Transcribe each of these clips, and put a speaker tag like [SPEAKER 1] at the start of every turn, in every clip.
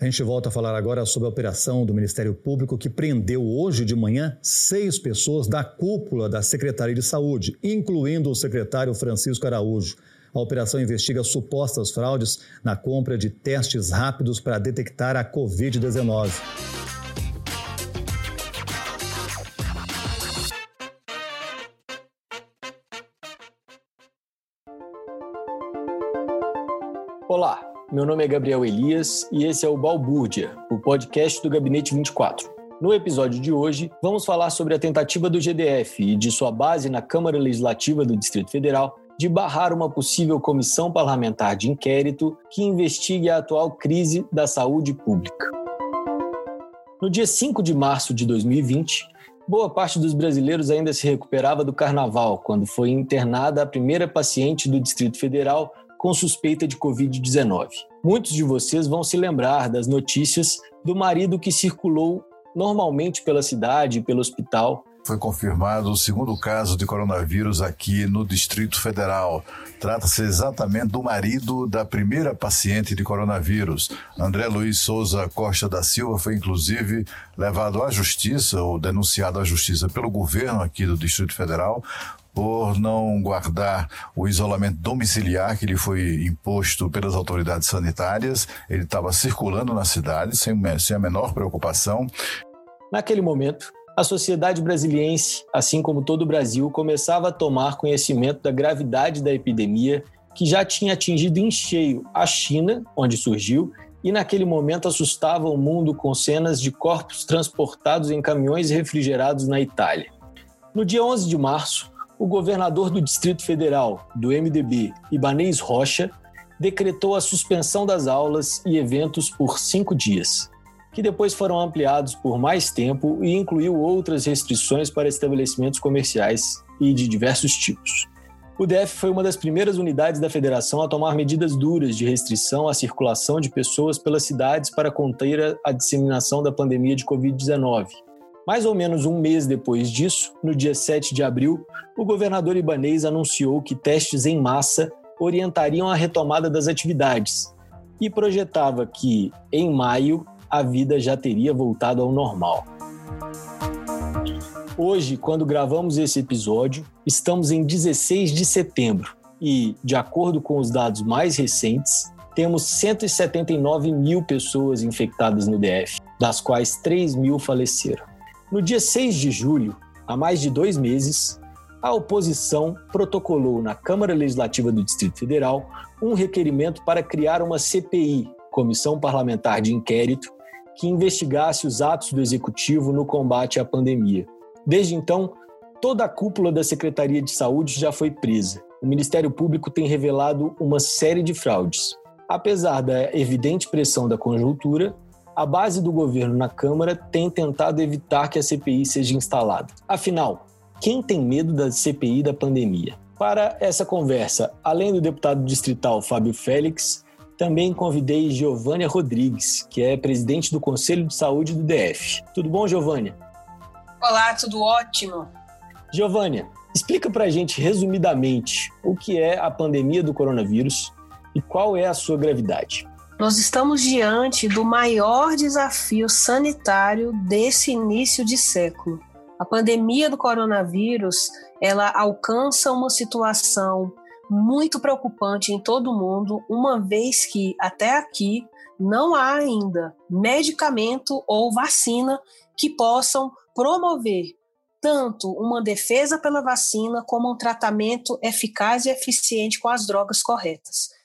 [SPEAKER 1] A gente volta a falar agora sobre a operação do Ministério Público que prendeu hoje de manhã seis pessoas da cúpula da Secretaria de Saúde, incluindo o secretário Francisco Araújo. A operação investiga supostas fraudes na compra de testes rápidos para detectar a Covid-19.
[SPEAKER 2] Meu nome é Gabriel Elias e esse é o Balbúrdia, o podcast do Gabinete 24. No episódio de hoje, vamos falar sobre a tentativa do GDF e de sua base na Câmara Legislativa do Distrito Federal de barrar uma possível comissão parlamentar de inquérito que investigue a atual crise da saúde pública. No dia 5 de março de 2020, boa parte dos brasileiros ainda se recuperava do carnaval, quando foi internada a primeira paciente do Distrito Federal com suspeita de Covid-19. Muitos de vocês vão se lembrar das notícias do marido que circulou normalmente pela cidade e pelo hospital.
[SPEAKER 3] Foi confirmado o segundo caso de coronavírus aqui no Distrito Federal. Trata-se exatamente do marido da primeira paciente de coronavírus. André Luiz Souza Costa da Silva foi inclusive levado à justiça ou denunciado à justiça pelo governo aqui do Distrito Federal por não guardar o isolamento domiciliar que lhe foi imposto pelas autoridades sanitárias. Ele estava circulando na cidade sem, sem a menor preocupação.
[SPEAKER 2] Naquele momento, a sociedade brasiliense, assim como todo o Brasil, começava a tomar conhecimento da gravidade da epidemia que já tinha atingido em cheio a China, onde surgiu, e naquele momento assustava o mundo com cenas de corpos transportados em caminhões refrigerados na Itália. No dia 11 de março, o governador do Distrito Federal, do MDB, Ibanez Rocha, decretou a suspensão das aulas e eventos por cinco dias, que depois foram ampliados por mais tempo e incluiu outras restrições para estabelecimentos comerciais e de diversos tipos. O DF foi uma das primeiras unidades da federação a tomar medidas duras de restrição à circulação de pessoas pelas cidades para conter a disseminação da pandemia de Covid-19, mais ou menos um mês depois disso, no dia 7 de abril, o governador ibanês anunciou que testes em massa orientariam a retomada das atividades e projetava que, em maio, a vida já teria voltado ao normal. Hoje, quando gravamos esse episódio, estamos em 16 de setembro e, de acordo com os dados mais recentes, temos 179 mil pessoas infectadas no DF, das quais 3 mil faleceram. No dia 6 de julho, há mais de dois meses, a oposição protocolou na Câmara Legislativa do Distrito Federal um requerimento para criar uma CPI, Comissão Parlamentar de Inquérito, que investigasse os atos do Executivo no combate à pandemia. Desde então, toda a cúpula da Secretaria de Saúde já foi presa. O Ministério Público tem revelado uma série de fraudes. Apesar da evidente pressão da conjuntura, a base do governo na Câmara tem tentado evitar que a CPI seja instalada. Afinal, quem tem medo da CPI da pandemia? Para essa conversa, além do deputado distrital Fábio Félix, também convidei Giovânia Rodrigues, que é presidente do Conselho de Saúde do DF. Tudo bom, Giovânia?
[SPEAKER 4] Olá, tudo ótimo.
[SPEAKER 2] Giovânia, explica para a gente resumidamente o que é a pandemia do coronavírus e qual é a sua gravidade.
[SPEAKER 4] Nós estamos diante do maior desafio sanitário desse início de século. A pandemia do coronavírus, ela alcança uma situação muito preocupante em todo o mundo, uma vez que até aqui não há ainda medicamento ou vacina que possam promover tanto uma defesa pela vacina como um tratamento eficaz e eficiente com as drogas corretas.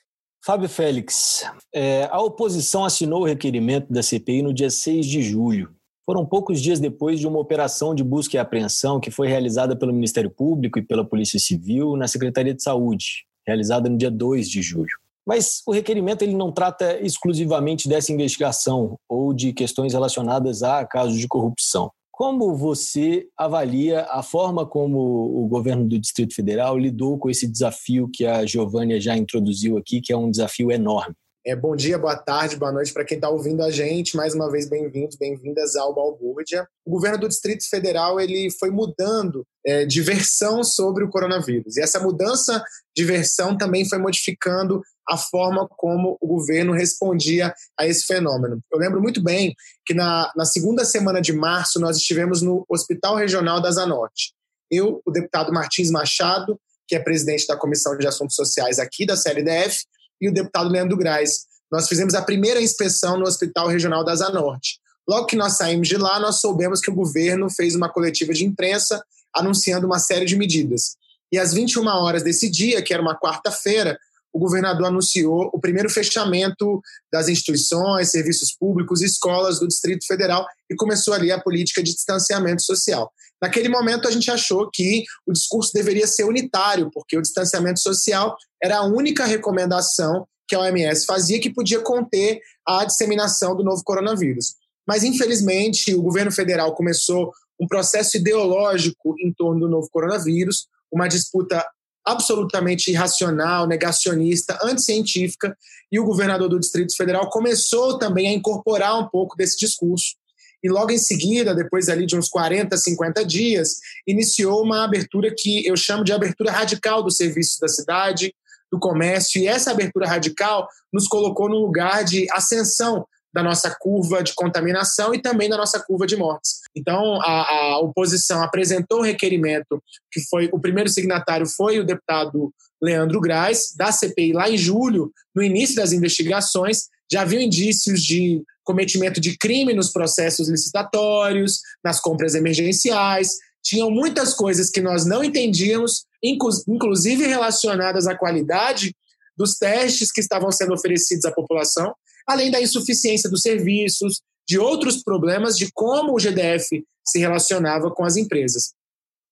[SPEAKER 2] Fábio Félix, é, a oposição assinou o requerimento da CPI no dia 6 de julho. Foram poucos dias depois de uma operação de busca e apreensão que foi realizada pelo Ministério Público e pela Polícia Civil na Secretaria de Saúde, realizada no dia 2 de julho. Mas o requerimento ele não trata exclusivamente dessa investigação ou de questões relacionadas a casos de corrupção. Como você avalia a forma como o governo do Distrito Federal lidou com esse desafio que a Giovânia já introduziu aqui, que é um desafio enorme?
[SPEAKER 5] É, bom dia, boa tarde, boa noite para quem está ouvindo a gente. Mais uma vez, bem-vindos, bem-vindas ao Balbúrdia. O governo do Distrito Federal ele foi mudando é, de versão sobre o coronavírus. E essa mudança de versão também foi modificando a forma como o governo respondia a esse fenômeno. Eu lembro muito bem que na, na segunda semana de março nós estivemos no Hospital Regional da Zanorte. Eu, o deputado Martins Machado, que é presidente da Comissão de Assuntos Sociais aqui da CLDF, e o deputado Leandro Graz. Nós fizemos a primeira inspeção no Hospital Regional da Zanorte. Logo que nós saímos de lá, nós soubemos que o governo fez uma coletiva de imprensa anunciando uma série de medidas. E às 21 horas desse dia, que era uma quarta-feira, o governador anunciou o primeiro fechamento das instituições, serviços públicos e escolas do Distrito Federal e começou ali a política de distanciamento social. Naquele momento, a gente achou que o discurso deveria ser unitário, porque o distanciamento social era a única recomendação que a OMS fazia que podia conter a disseminação do novo coronavírus. Mas, infelizmente, o governo federal começou um processo ideológico em torno do novo coronavírus, uma disputa absolutamente irracional, negacionista, anticientífica, e o governador do Distrito Federal começou também a incorporar um pouco desse discurso. E logo em seguida, depois ali de uns 40, 50 dias, iniciou uma abertura que eu chamo de abertura radical dos serviços da cidade, do comércio, e essa abertura radical nos colocou num lugar de ascensão da nossa curva de contaminação e também da nossa curva de mortes. Então, a, a oposição apresentou o requerimento, que foi o primeiro signatário foi o deputado Leandro Graz, da CPI, lá em julho, no início das investigações, já haviam indícios de cometimento de crime nos processos licitatórios, nas compras emergenciais, tinham muitas coisas que nós não entendíamos, inclusive relacionadas à qualidade dos testes que estavam sendo oferecidos à população, além da insuficiência dos serviços, de outros problemas de como o GDF se relacionava com as empresas.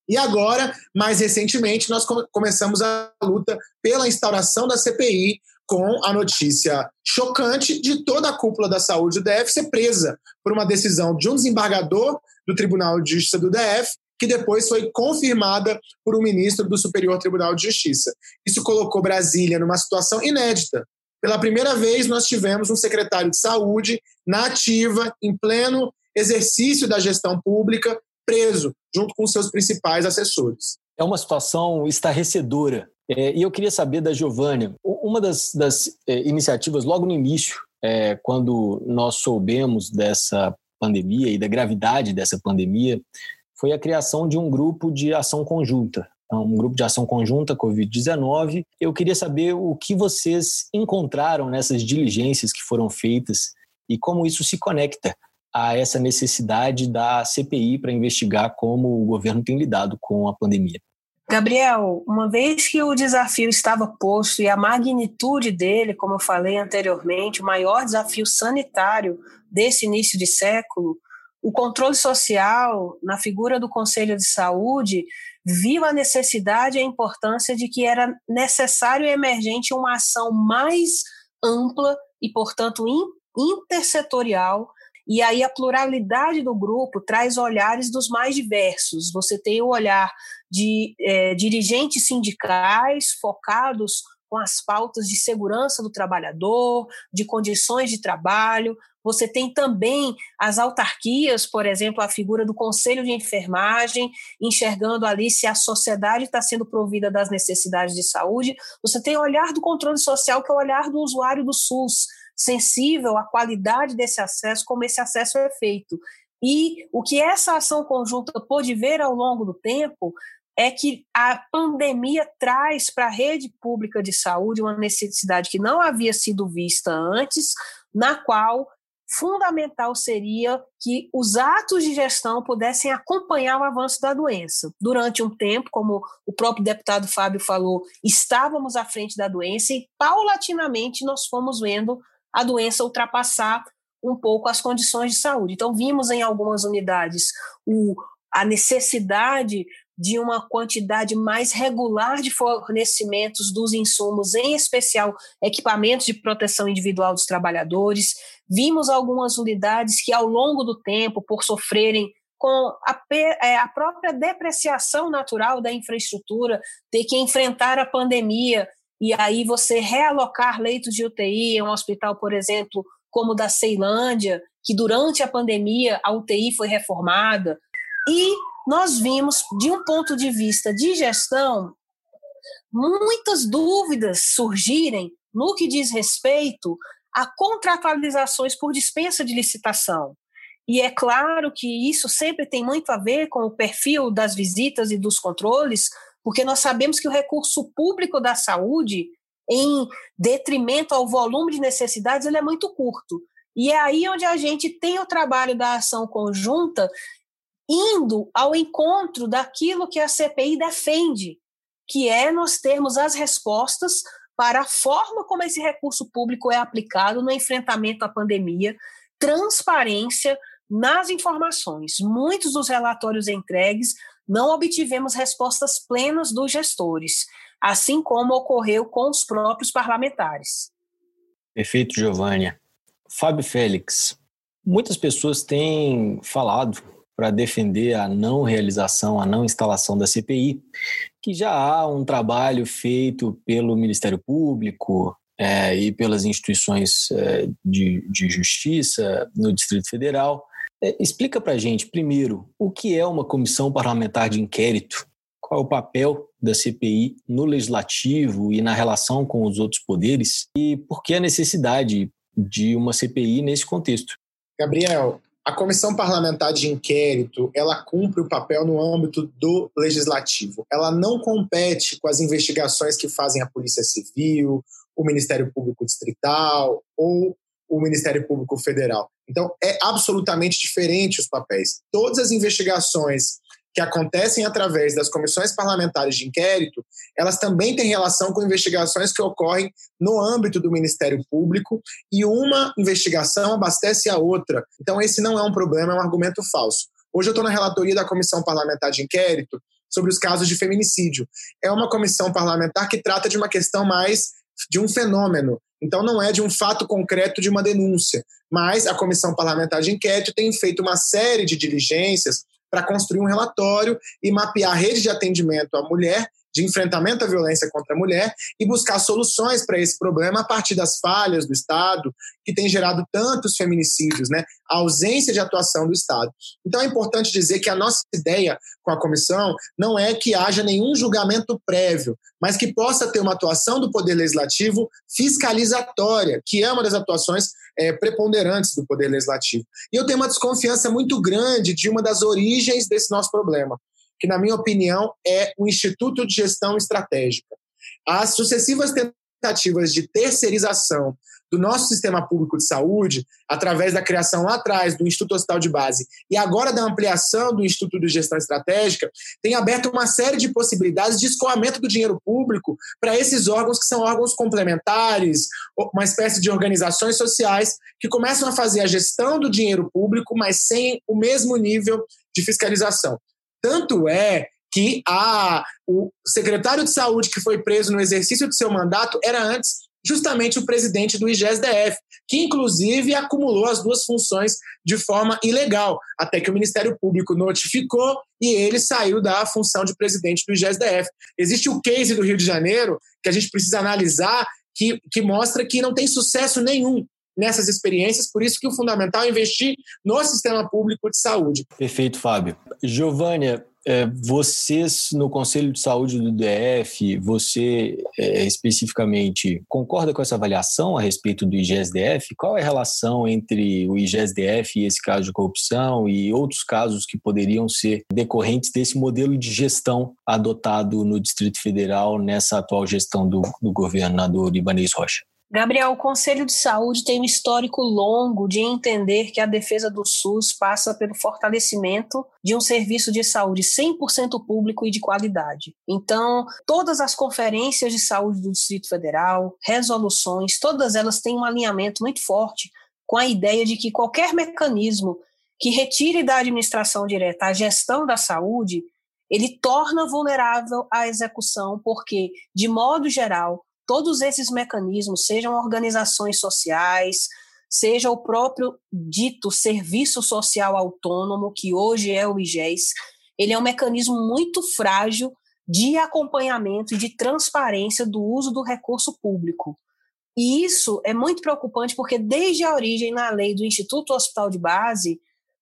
[SPEAKER 5] E agora, mais recentemente, nós começamos a luta pela instauração da CPI com a notícia chocante de toda a cúpula da saúde do DF ser presa por uma decisão de um desembargador do Tribunal de Justiça do DF, que depois foi confirmada por um ministro do Superior Tribunal de Justiça. Isso colocou Brasília numa situação inédita, pela primeira vez, nós tivemos um secretário de saúde na ativa, em pleno exercício da gestão pública, preso, junto com seus principais assessores.
[SPEAKER 2] É uma situação estarrecedora. É, e eu queria saber da Giovânia, uma das, das é, iniciativas logo no início, é, quando nós soubemos dessa pandemia e da gravidade dessa pandemia, foi a criação de um grupo de ação conjunta um grupo de ação conjunta Covid-19. Eu queria saber o que vocês encontraram nessas diligências que foram feitas e como isso se conecta a essa necessidade da CPI para investigar como o governo tem lidado com a pandemia.
[SPEAKER 4] Gabriel, uma vez que o desafio estava posto e a magnitude dele, como eu falei anteriormente, o maior desafio sanitário desse início de século, o controle social, na figura do Conselho de Saúde, viu a necessidade e a importância de que era necessário e emergente uma ação mais ampla e, portanto, intersetorial. E aí a pluralidade do grupo traz olhares dos mais diversos. Você tem o olhar de é, dirigentes sindicais focados com as pautas de segurança do trabalhador, de condições de trabalho, você tem também as autarquias, por exemplo, a figura do Conselho de Enfermagem, enxergando ali se a sociedade está sendo provida das necessidades de saúde. Você tem o olhar do controle social, que é o olhar do usuário do SUS, sensível à qualidade desse acesso, como esse acesso é feito. E o que essa ação conjunta pôde ver ao longo do tempo é que a pandemia traz para a rede pública de saúde uma necessidade que não havia sido vista antes, na qual fundamental seria que os atos de gestão pudessem acompanhar o avanço da doença. Durante um tempo, como o próprio deputado Fábio falou, estávamos à frente da doença e, paulatinamente, nós fomos vendo a doença ultrapassar um pouco as condições de saúde. Então, vimos em algumas unidades o, a necessidade de uma quantidade mais regular de fornecimentos dos insumos, em especial equipamentos de proteção individual dos trabalhadores. Vimos algumas unidades que, ao longo do tempo, por sofrerem com a, é, a própria depreciação natural da infraestrutura, ter que enfrentar a pandemia e aí você realocar leitos de UTI em um hospital, por exemplo, como o da Ceilândia, que durante a pandemia a UTI foi reformada. E nós vimos, de um ponto de vista de gestão, muitas dúvidas surgirem no que diz respeito a contratualizações por dispensa de licitação. E é claro que isso sempre tem muito a ver com o perfil das visitas e dos controles, porque nós sabemos que o recurso público da saúde, em detrimento ao volume de necessidades, ele é muito curto. E é aí onde a gente tem o trabalho da ação conjunta indo ao encontro daquilo que a CPI defende, que é nós termos as respostas para a forma como esse recurso público é aplicado no enfrentamento à pandemia, transparência nas informações. Muitos dos relatórios entregues não obtivemos respostas plenas dos gestores, assim como ocorreu com os próprios parlamentares.
[SPEAKER 2] Perfeito, Giovânia. Fábio Félix, muitas pessoas têm falado para defender a não realização, a não instalação da CPI, que já há um trabalho feito pelo Ministério Público é, e pelas instituições é, de, de justiça no Distrito Federal. É, explica para a gente, primeiro, o que é uma comissão parlamentar de inquérito, qual é o papel da CPI no legislativo e na relação com os outros poderes e por que a necessidade de uma CPI nesse contexto.
[SPEAKER 5] Gabriel, a comissão parlamentar de inquérito ela cumpre o papel no âmbito do legislativo. Ela não compete com as investigações que fazem a Polícia Civil, o Ministério Público Distrital ou o Ministério Público Federal. Então, é absolutamente diferente os papéis. Todas as investigações que acontecem através das comissões parlamentares de inquérito, elas também têm relação com investigações que ocorrem no âmbito do Ministério Público e uma investigação abastece a outra. Então, esse não é um problema, é um argumento falso. Hoje eu estou na relatoria da Comissão Parlamentar de Inquérito sobre os casos de feminicídio. É uma comissão parlamentar que trata de uma questão mais de um fenômeno. Então, não é de um fato concreto de uma denúncia. Mas a Comissão Parlamentar de Inquérito tem feito uma série de diligências para construir um relatório e mapear a rede de atendimento à mulher de enfrentamento à violência contra a mulher e buscar soluções para esse problema a partir das falhas do Estado, que tem gerado tantos feminicídios, né? a ausência de atuação do Estado. Então é importante dizer que a nossa ideia com a comissão não é que haja nenhum julgamento prévio, mas que possa ter uma atuação do Poder Legislativo fiscalizatória, que é uma das atuações é, preponderantes do Poder Legislativo. E eu tenho uma desconfiança muito grande de uma das origens desse nosso problema que, na minha opinião, é o Instituto de Gestão Estratégica. As sucessivas tentativas de terceirização do nosso sistema público de saúde, através da criação lá atrás do Instituto Hospital de Base e agora da ampliação do Instituto de Gestão Estratégica, tem aberto uma série de possibilidades de escoamento do dinheiro público para esses órgãos que são órgãos complementares, uma espécie de organizações sociais que começam a fazer a gestão do dinheiro público, mas sem o mesmo nível de fiscalização. Tanto é que a, o secretário de saúde que foi preso no exercício de seu mandato era antes justamente o presidente do IGESDF, que inclusive acumulou as duas funções de forma ilegal, até que o Ministério Público notificou e ele saiu da função de presidente do IGESDF. Existe o case do Rio de Janeiro que a gente precisa analisar que, que mostra que não tem sucesso nenhum nessas experiências, por isso que o fundamental é investir no sistema público de saúde.
[SPEAKER 2] Perfeito, Fábio. Giovânia, é, vocês no Conselho de Saúde do DF, você é, especificamente concorda com essa avaliação a respeito do IGSDF? Qual é a relação entre o IGSDF e esse caso de corrupção e outros casos que poderiam ser decorrentes desse modelo de gestão adotado no Distrito Federal nessa atual gestão do, do governador Ibanez Rocha?
[SPEAKER 4] Gabriel, o Conselho de Saúde tem um histórico longo de entender que a defesa do SUS passa pelo fortalecimento de um serviço de saúde 100% público e de qualidade. Então, todas as conferências de saúde do Distrito Federal, resoluções, todas elas têm um alinhamento muito forte com a ideia de que qualquer mecanismo que retire da administração direta a gestão da saúde, ele torna vulnerável à execução, porque, de modo geral, todos esses mecanismos, sejam organizações sociais, seja o próprio dito serviço social autônomo, que hoje é o IGES, ele é um mecanismo muito frágil de acompanhamento e de transparência do uso do recurso público. E isso é muito preocupante porque, desde a origem na lei do Instituto Hospital de Base,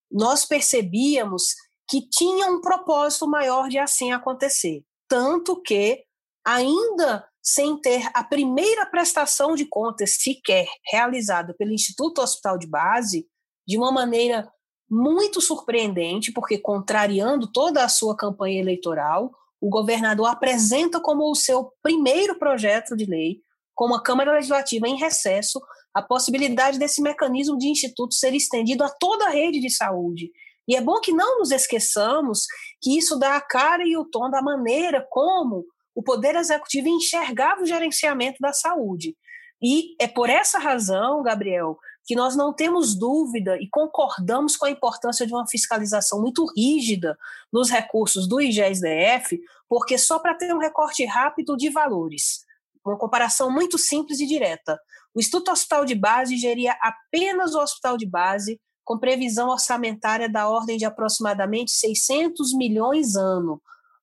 [SPEAKER 4] nós percebíamos que tinha um propósito maior de assim acontecer. Tanto que, ainda sem ter a primeira prestação de contas sequer realizada pelo Instituto Hospital de Base, de uma maneira muito surpreendente, porque contrariando toda a sua campanha eleitoral, o governador apresenta como o seu primeiro projeto de lei, com a Câmara Legislativa em recesso, a possibilidade desse mecanismo de instituto ser estendido a toda a rede de saúde. E é bom que não nos esqueçamos que isso dá a cara e o tom da maneira como o Poder Executivo enxergava o gerenciamento da saúde. E é por essa razão, Gabriel, que nós não temos dúvida e concordamos com a importância de uma fiscalização muito rígida nos recursos do IGES-DF, porque só para ter um recorte rápido de valores, uma comparação muito simples e direta, o Instituto Hospital de Base geria apenas o hospital de base, com previsão orçamentária da ordem de aproximadamente 600 milhões ano,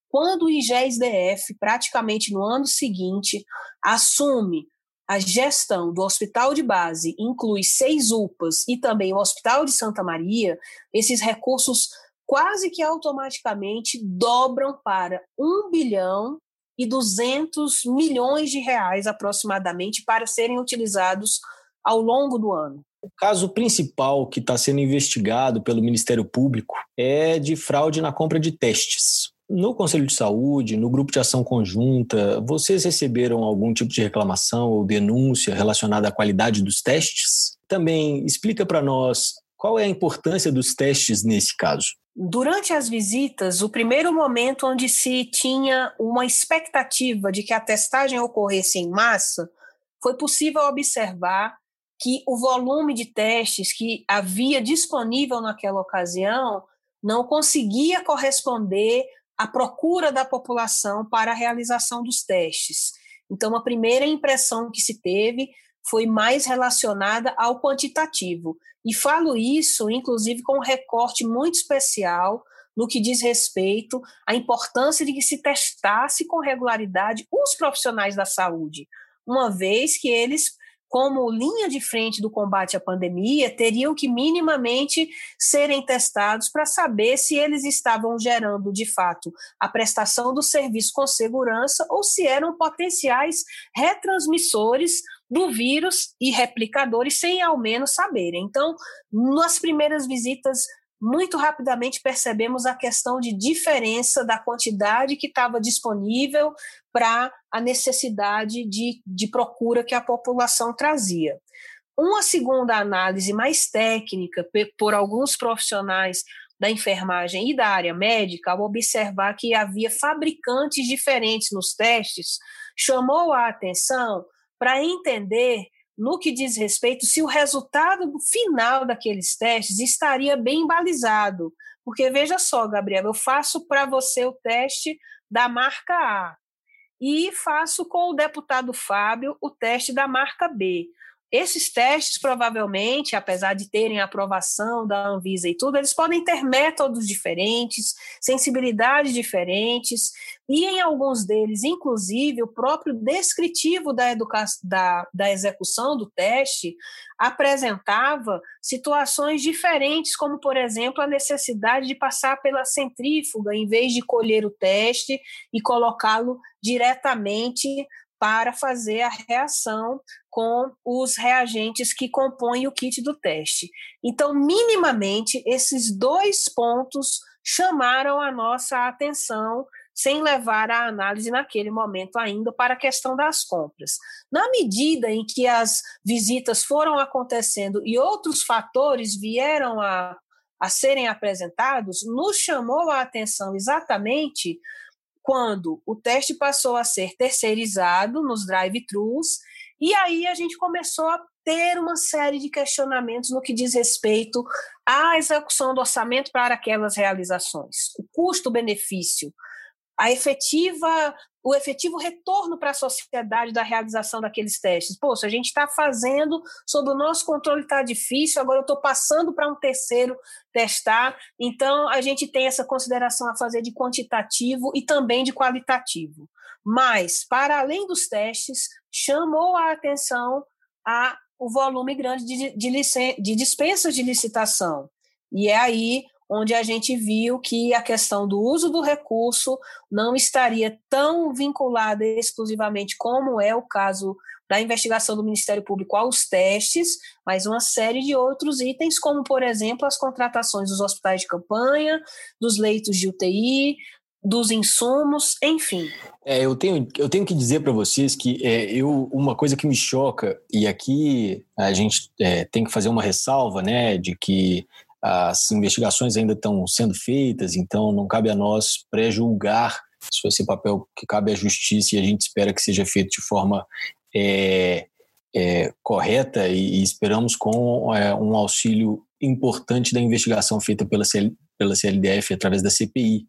[SPEAKER 4] quando o IGES-DF, praticamente no ano seguinte, assume a gestão do hospital de base, inclui seis UPAs e também o Hospital de Santa Maria, esses recursos quase que automaticamente dobram para 1 bilhão e 200 milhões de reais aproximadamente para serem utilizados ao longo do ano.
[SPEAKER 2] O caso principal que está sendo investigado pelo Ministério Público é de fraude na compra de testes. No Conselho de Saúde, no grupo de ação conjunta, vocês receberam algum tipo de reclamação ou denúncia relacionada à qualidade dos testes? Também explica para nós qual é a importância dos testes nesse caso.
[SPEAKER 4] Durante as visitas, o primeiro momento onde se tinha uma expectativa de que a testagem ocorresse em massa, foi possível observar que o volume de testes que havia disponível naquela ocasião não conseguia corresponder a procura da população para a realização dos testes. Então, a primeira impressão que se teve foi mais relacionada ao quantitativo. E falo isso, inclusive, com um recorte muito especial no que diz respeito à importância de que se testasse com regularidade os profissionais da saúde, uma vez que eles como linha de frente do combate à pandemia, teriam que minimamente serem testados para saber se eles estavam gerando, de fato, a prestação do serviço com segurança ou se eram potenciais retransmissores do vírus e replicadores sem ao menos saberem. Então, nas primeiras visitas muito rapidamente percebemos a questão de diferença da quantidade que estava disponível para a necessidade de, de procura que a população trazia. Uma segunda análise mais técnica por alguns profissionais da enfermagem e da área médica, ao observar que havia fabricantes diferentes nos testes, chamou a atenção para entender no que diz respeito se o resultado final daqueles testes estaria bem balizado. Porque veja só, Gabriel, eu faço para você o teste da marca A e faço com o deputado Fábio o teste da marca B. Esses testes, provavelmente, apesar de terem aprovação da Anvisa e tudo, eles podem ter métodos diferentes, sensibilidades diferentes, e em alguns deles, inclusive, o próprio descritivo da, da, da execução do teste apresentava situações diferentes, como, por exemplo, a necessidade de passar pela centrífuga em vez de colher o teste e colocá-lo diretamente para fazer a reação com os reagentes que compõem o kit do teste. Então, minimamente, esses dois pontos chamaram a nossa atenção, sem levar a análise naquele momento ainda para a questão das compras. Na medida em que as visitas foram acontecendo e outros fatores vieram a, a serem apresentados, nos chamou a atenção exatamente quando o teste passou a ser terceirizado nos drive-thrus, e aí a gente começou a ter uma série de questionamentos no que diz respeito à execução do orçamento para aquelas realizações, o custo-benefício, a efetiva o efetivo retorno para a sociedade da realização daqueles testes. Pô, se a gente está fazendo sob o nosso controle está difícil, agora eu estou passando para um terceiro testar. Então, a gente tem essa consideração a fazer de quantitativo e também de qualitativo. Mas, para além dos testes, chamou a atenção a o volume grande de, de, de dispensas de licitação. E é aí onde a gente viu que a questão do uso do recurso não estaria tão vinculada exclusivamente como é o caso da investigação do Ministério Público aos testes, mas uma série de outros itens, como, por exemplo, as contratações dos hospitais de campanha, dos leitos de UTI, dos insumos, enfim.
[SPEAKER 2] É, eu, tenho, eu tenho que dizer para vocês que é, eu, uma coisa que me choca, e aqui a gente é, tem que fazer uma ressalva, né, de que as investigações ainda estão sendo feitas, então não cabe a nós pré-julgar. Isso vai ser papel que cabe à justiça e a gente espera que seja feito de forma é, é, correta e, e, esperamos com é, um auxílio importante da investigação feita pela, CL, pela CLDF através da CPI.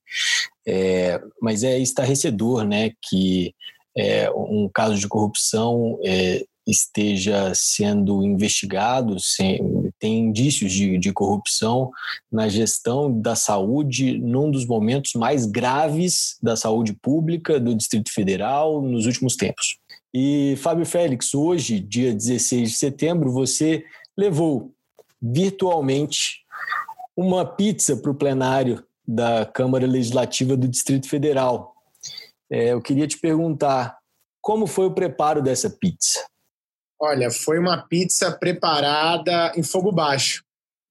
[SPEAKER 2] É, mas é estarrecedor né, que é, um caso de corrupção é, esteja sendo investigado, sem, tem indícios de, de, corrupção na gestão da saúde num dos momentos mais graves da saúde pública do Distrito Federal nos últimos tempos. E, Fábio Félix, hoje, dia 16 de setembro, você levou virtualmente uma pizza para o plenário da Câmara Legislativa do Distrito Federal. É, eu queria te perguntar como foi o preparo dessa pizza?
[SPEAKER 5] Olha, foi uma pizza preparada em fogo baixo,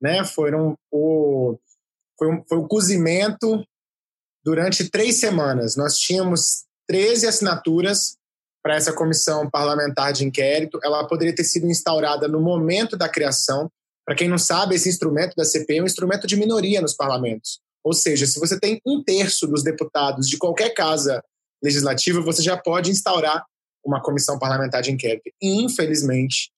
[SPEAKER 5] né? Foram o, foi, um, foi o cozimento durante três semanas. Nós tínhamos 13 assinaturas para essa comissão parlamentar de inquérito. Ela poderia ter sido instaurada no momento da criação. Para quem não sabe, esse instrumento da CPI é um instrumento de minoria nos parlamentos. Ou seja, se você tem um terço dos deputados de qualquer casa legislativa, você já pode instaurar uma comissão parlamentar de inquérito. E, infelizmente,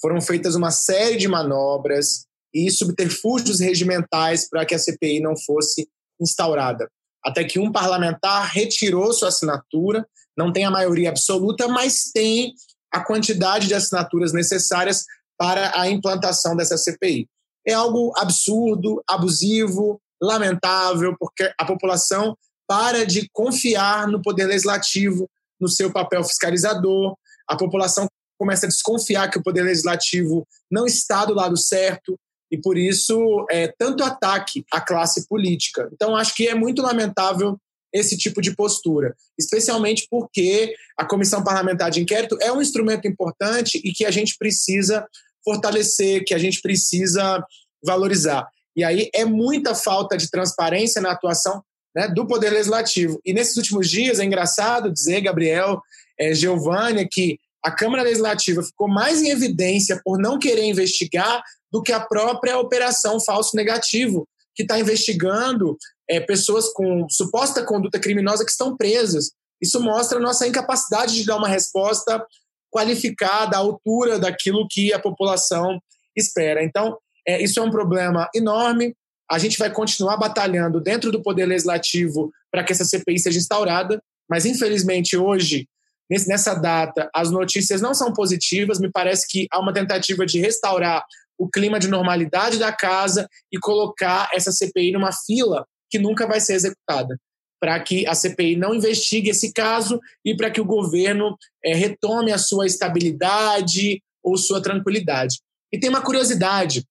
[SPEAKER 5] foram feitas uma série de manobras e subterfúgios regimentais para que a CPI não fosse instaurada. Até que um parlamentar retirou sua assinatura, não tem a maioria absoluta, mas tem a quantidade de assinaturas necessárias para a implantação dessa CPI. É algo absurdo, abusivo, lamentável, porque a população para de confiar no poder legislativo, no seu papel fiscalizador, a população começa a desconfiar que o poder legislativo não está do lado certo e por isso é tanto ataque à classe política. Então acho que é muito lamentável esse tipo de postura, especialmente porque a comissão parlamentar de inquérito é um instrumento importante e que a gente precisa fortalecer, que a gente precisa valorizar. E aí é muita falta de transparência na atuação né, do Poder Legislativo. E nesses últimos dias, é engraçado dizer, Gabriel, é, Giovânia, que a Câmara Legislativa ficou mais em evidência por não querer investigar do que a própria operação falso negativo, que está investigando é, pessoas com suposta conduta criminosa que estão presas. Isso mostra a nossa incapacidade de dar uma resposta qualificada à altura daquilo que a população espera. Então, é, isso é um problema enorme. A gente vai continuar batalhando dentro do Poder Legislativo para que essa CPI seja instaurada, mas infelizmente hoje, nessa data, as notícias não são positivas. Me parece que há uma tentativa de restaurar o clima de normalidade da casa e colocar essa CPI numa fila que nunca vai ser executada, para que a CPI não investigue esse caso e para que o governo é, retome a sua estabilidade ou sua tranquilidade. E tem uma curiosidade: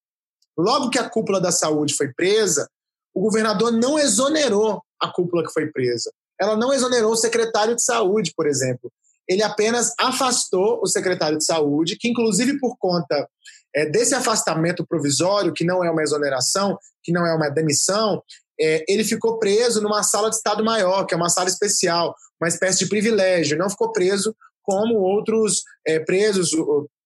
[SPEAKER 5] Logo que a cúpula da saúde foi presa, o governador não exonerou a cúpula que foi presa. Ela não exonerou o secretário de saúde, por exemplo. Ele apenas afastou o secretário de saúde, que, inclusive, por conta é, desse afastamento provisório, que não é uma exoneração, que não é uma demissão, é, ele ficou preso numa sala de Estado Maior, que é uma sala especial, uma espécie de privilégio. Não ficou preso como outros é, presos,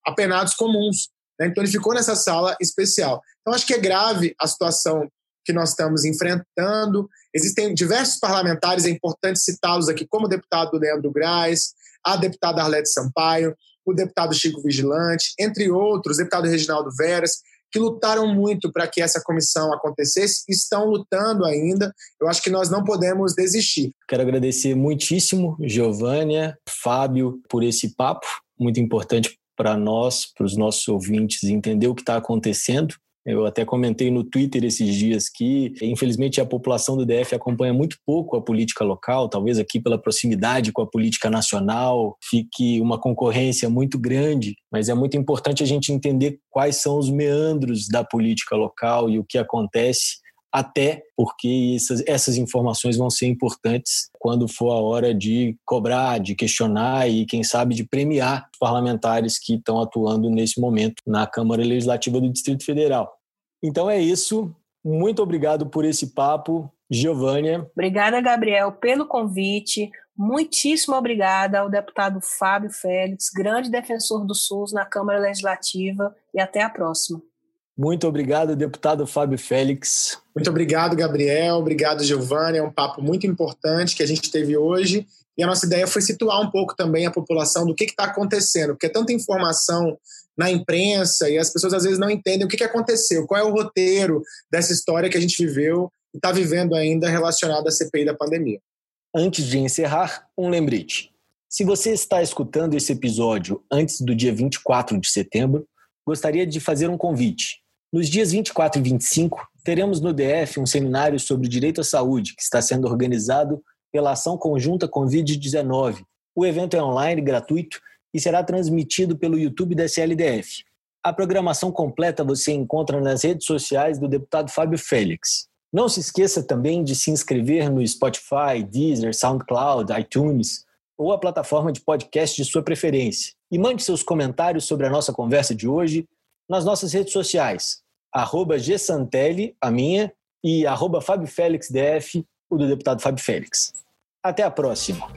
[SPEAKER 5] apenados comuns. Né? Então, ele ficou nessa sala especial. Então, acho que é grave a situação que nós estamos enfrentando. Existem diversos parlamentares, é importante citá-los aqui, como o deputado Leandro Graz, a deputada Arlete Sampaio, o deputado Chico Vigilante, entre outros, o deputado Reginaldo Veras, que lutaram muito para que essa comissão acontecesse, estão lutando ainda. Eu acho que nós não podemos desistir.
[SPEAKER 2] Quero agradecer muitíssimo, Giovânia, Fábio, por esse papo muito importante para nós, para os nossos ouvintes, entender o que está acontecendo. Eu até comentei no Twitter esses dias que, infelizmente, a população do DF acompanha muito pouco a política local, talvez aqui pela proximidade com a política nacional fique uma concorrência muito grande, mas é muito importante a gente entender quais são os meandros da política local e o que acontece até porque essas, essas informações vão ser importantes quando for a hora de cobrar, de questionar e, quem sabe, de premiar parlamentares que estão atuando nesse momento na Câmara Legislativa do Distrito Federal. Então é isso. Muito obrigado por esse papo, Giovânia.
[SPEAKER 4] Obrigada, Gabriel, pelo convite. Muitíssimo obrigada ao deputado Fábio Félix, grande defensor do SUS na Câmara Legislativa, e até a próxima.
[SPEAKER 2] Muito obrigado, deputado Fábio Félix.
[SPEAKER 5] Muito obrigado, Gabriel. Obrigado, Giovanni. É um papo muito importante que a gente teve hoje. E a nossa ideia foi situar um pouco também a população do que está acontecendo, porque é tanta informação na imprensa e as pessoas às vezes não entendem o que, que aconteceu, qual é o roteiro dessa história que a gente viveu e está vivendo ainda relacionada à CPI da pandemia.
[SPEAKER 2] Antes de encerrar, um lembrete. Se você está escutando esse episódio antes do dia 24 de setembro, gostaria de fazer um convite. Nos dias 24 e 25, teremos no DF um seminário sobre direito à saúde, que está sendo organizado pela Ação Conjunta Covid-19. O evento é online, gratuito e será transmitido pelo YouTube da SLDF. A programação completa você encontra nas redes sociais do deputado Fábio Félix. Não se esqueça também de se inscrever no Spotify, Deezer, SoundCloud, iTunes ou a plataforma de podcast de sua preferência. E mande seus comentários sobre a nossa conversa de hoje nas nossas redes sociais, arroba a minha, e arroba Fábio Félix DF, o do deputado Fábio Félix. Até a próxima!